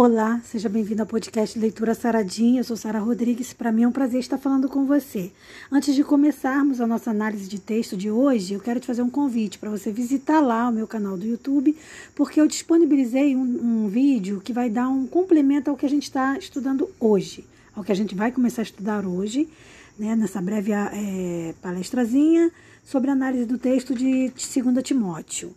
Olá, seja bem-vindo ao podcast Leitura Saradinha. Eu sou Sara Rodrigues. Para mim é um prazer estar falando com você. Antes de começarmos a nossa análise de texto de hoje, eu quero te fazer um convite para você visitar lá o meu canal do YouTube, porque eu disponibilizei um, um vídeo que vai dar um complemento ao que a gente está estudando hoje, ao que a gente vai começar a estudar hoje, né, nessa breve é, palestrazinha sobre análise do texto de 2 Timóteo.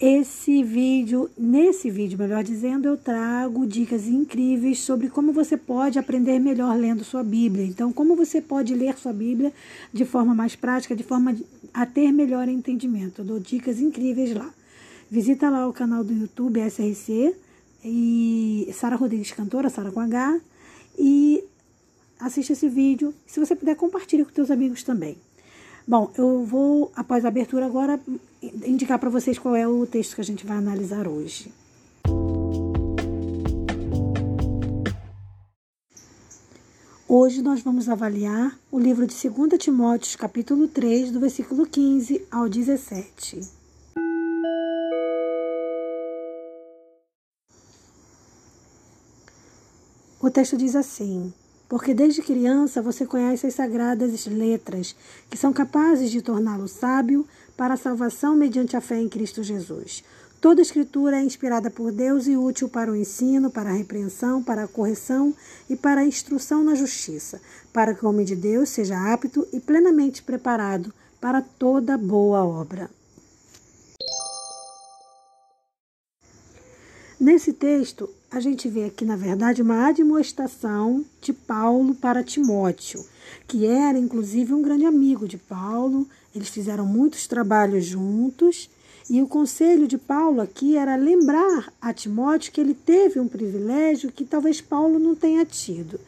Esse vídeo, nesse vídeo, melhor dizendo, eu trago dicas incríveis sobre como você pode aprender melhor lendo sua Bíblia. Então, como você pode ler sua Bíblia de forma mais prática, de forma a ter melhor entendimento. Eu dou dicas incríveis lá. Visita lá o canal do YouTube SRC e Sara Rodrigues Cantora, Sara com H, e assiste esse vídeo. Se você puder, compartilhe com seus amigos também. Bom, eu vou, após a abertura agora, indicar para vocês qual é o texto que a gente vai analisar hoje. Hoje nós vamos avaliar o livro de 2 Timóteo, capítulo 3, do versículo 15 ao 17. O texto diz assim: porque desde criança você conhece as sagradas letras, que são capazes de torná-lo sábio para a salvação mediante a fé em Cristo Jesus. Toda escritura é inspirada por Deus e útil para o ensino, para a repreensão, para a correção e para a instrução na justiça, para que o homem de Deus seja apto e plenamente preparado para toda boa obra. Nesse texto, a gente vê aqui, na verdade, uma admoestação de Paulo para Timóteo, que era, inclusive, um grande amigo de Paulo. Eles fizeram muitos trabalhos juntos. E o conselho de Paulo aqui era lembrar a Timóteo que ele teve um privilégio que talvez Paulo não tenha tido,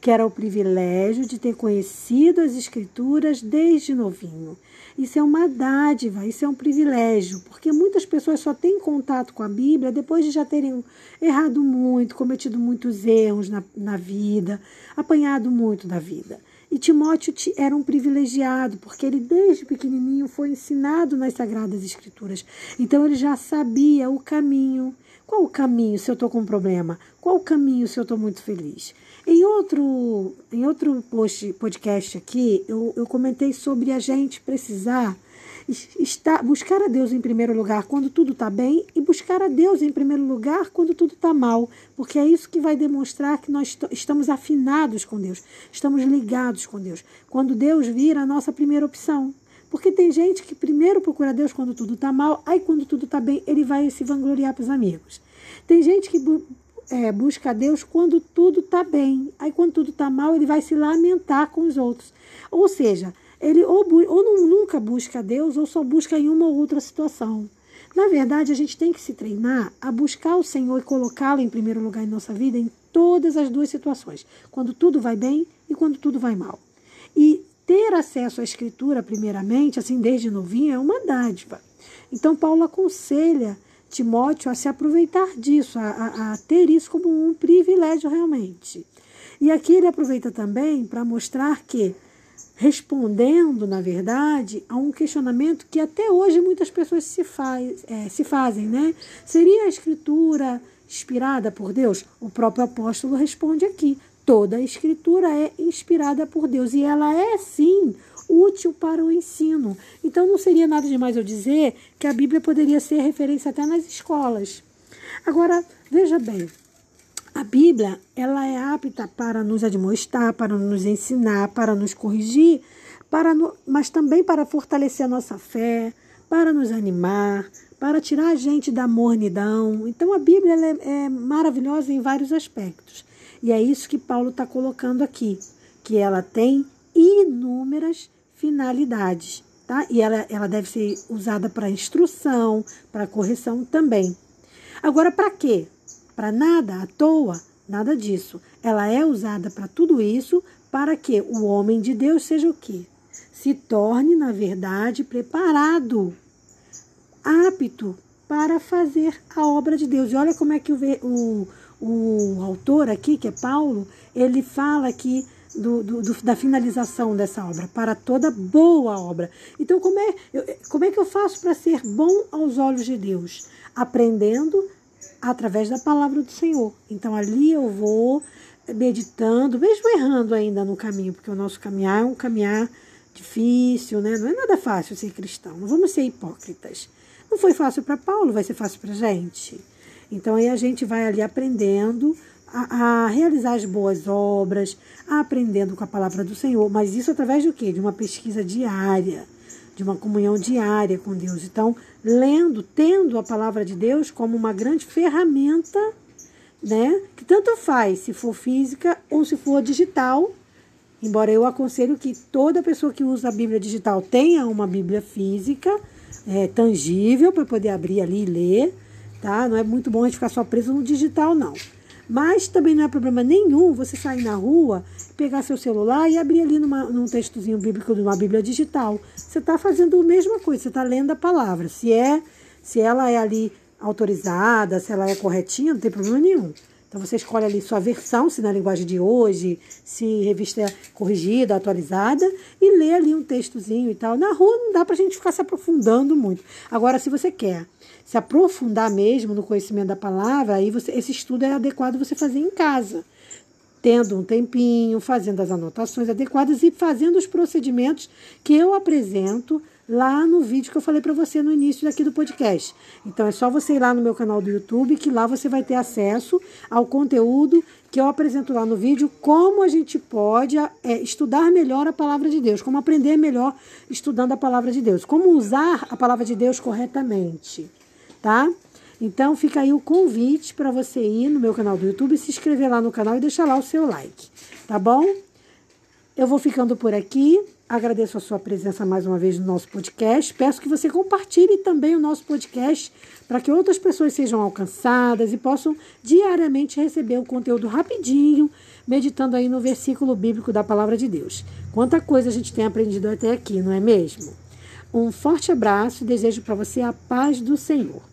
que era o privilégio de ter conhecido as Escrituras desde novinho. Isso é uma dádiva, isso é um privilégio, porque muitas pessoas só têm contato com a Bíblia depois de já terem errado muito, cometido muitos erros na, na vida, apanhado muito da vida. E Timóteo era um privilegiado, porque ele desde pequenininho foi ensinado nas Sagradas Escrituras. Então ele já sabia o caminho. Qual o caminho se eu estou com um problema? Qual o caminho se eu estou muito feliz? Em outro, em outro post, podcast aqui, eu, eu comentei sobre a gente precisar estar, buscar a Deus em primeiro lugar quando tudo está bem e buscar a Deus em primeiro lugar quando tudo está mal, porque é isso que vai demonstrar que nós estamos afinados com Deus, estamos ligados com Deus. Quando Deus vira a nossa primeira opção. Porque tem gente que primeiro procura Deus quando tudo está mal, aí quando tudo está bem, ele vai se vangloriar para os amigos. Tem gente que é, busca Deus quando tudo está bem. Aí, quando tudo está mal, ele vai se lamentar com os outros. Ou seja, ele ou, ou não, nunca busca Deus ou só busca em uma ou outra situação. Na verdade, a gente tem que se treinar a buscar o Senhor e colocá-lo em primeiro lugar em nossa vida em todas as duas situações, quando tudo vai bem e quando tudo vai mal. E ter acesso à Escritura, primeiramente, assim desde novinho, é uma dádiva. Então, Paulo aconselha Timóteo a se aproveitar disso, a, a, a ter isso como um privilégio realmente. E aqui ele aproveita também para mostrar que, respondendo, na verdade, a um questionamento que até hoje muitas pessoas se, faz, é, se fazem, né? Seria a escritura inspirada por Deus? O próprio apóstolo responde aqui: toda a escritura é inspirada por Deus e ela é sim útil para o ensino. Então não seria nada demais eu dizer que a Bíblia poderia ser referência até nas escolas. Agora, veja bem, a Bíblia ela é apta para nos admoestar, para nos ensinar, para nos corrigir, para no, mas também para fortalecer a nossa fé, para nos animar, para tirar a gente da mornidão. Então a Bíblia é, é maravilhosa em vários aspectos. E é isso que Paulo está colocando aqui, que ela tem inúmeras finalidades. Tá? E ela, ela deve ser usada para instrução, para correção também. Agora, para quê? Para nada, à toa, nada disso. Ela é usada para tudo isso, para que o homem de Deus seja o quê? Se torne, na verdade, preparado, apto para fazer a obra de Deus. E olha como é que o, o, o autor aqui, que é Paulo, ele fala que do, do, da finalização dessa obra, para toda boa obra. Então, como é, eu, como é que eu faço para ser bom aos olhos de Deus? Aprendendo através da palavra do Senhor. Então ali eu vou meditando, mesmo errando ainda no caminho, porque o nosso caminhar é um caminhar difícil, né? Não é nada fácil ser cristão. Não vamos ser hipócritas. Não foi fácil para Paulo, vai ser fácil para gente. Então aí a gente vai ali aprendendo a, a, realizar as boas obras, aprendendo com a palavra do Senhor, mas isso através do quê? De uma pesquisa diária, de uma comunhão diária com Deus. Então, lendo, tendo a palavra de Deus como uma grande ferramenta, né? Que tanto faz se for física ou se for digital. Embora eu aconselho que toda pessoa que usa a Bíblia digital tenha uma Bíblia física, é, tangível, para poder abrir ali e ler, tá? Não é muito bom a gente ficar só preso no digital, não. Mas também não é problema nenhum você sair na rua, pegar seu celular e abrir ali numa, num textozinho bíblico de uma Bíblia digital. Você está fazendo a mesma coisa, você está lendo a palavra. Se é, se ela é ali autorizada, se ela é corretinha, não tem problema nenhum. Então você escolhe ali sua versão, se na linguagem de hoje, se revista corrigida, atualizada, e lê ali um textozinho e tal. Na rua não dá para a gente ficar se aprofundando muito. Agora, se você quer se aprofundar mesmo no conhecimento da palavra, aí você, esse estudo é adequado você fazer em casa. Tendo um tempinho, fazendo as anotações adequadas e fazendo os procedimentos que eu apresento lá no vídeo que eu falei para você no início daqui do podcast. Então é só você ir lá no meu canal do YouTube que lá você vai ter acesso ao conteúdo que eu apresento lá no vídeo, como a gente pode é, estudar melhor a palavra de Deus, como aprender melhor estudando a palavra de Deus, como usar a palavra de Deus corretamente, tá? Então fica aí o convite para você ir no meu canal do YouTube, se inscrever lá no canal e deixar lá o seu like, tá bom? Eu vou ficando por aqui. Agradeço a sua presença mais uma vez no nosso podcast. Peço que você compartilhe também o nosso podcast para que outras pessoas sejam alcançadas e possam diariamente receber o conteúdo rapidinho, meditando aí no versículo bíblico da palavra de Deus. Quanta coisa a gente tem aprendido até aqui, não é mesmo? Um forte abraço e desejo para você a paz do Senhor.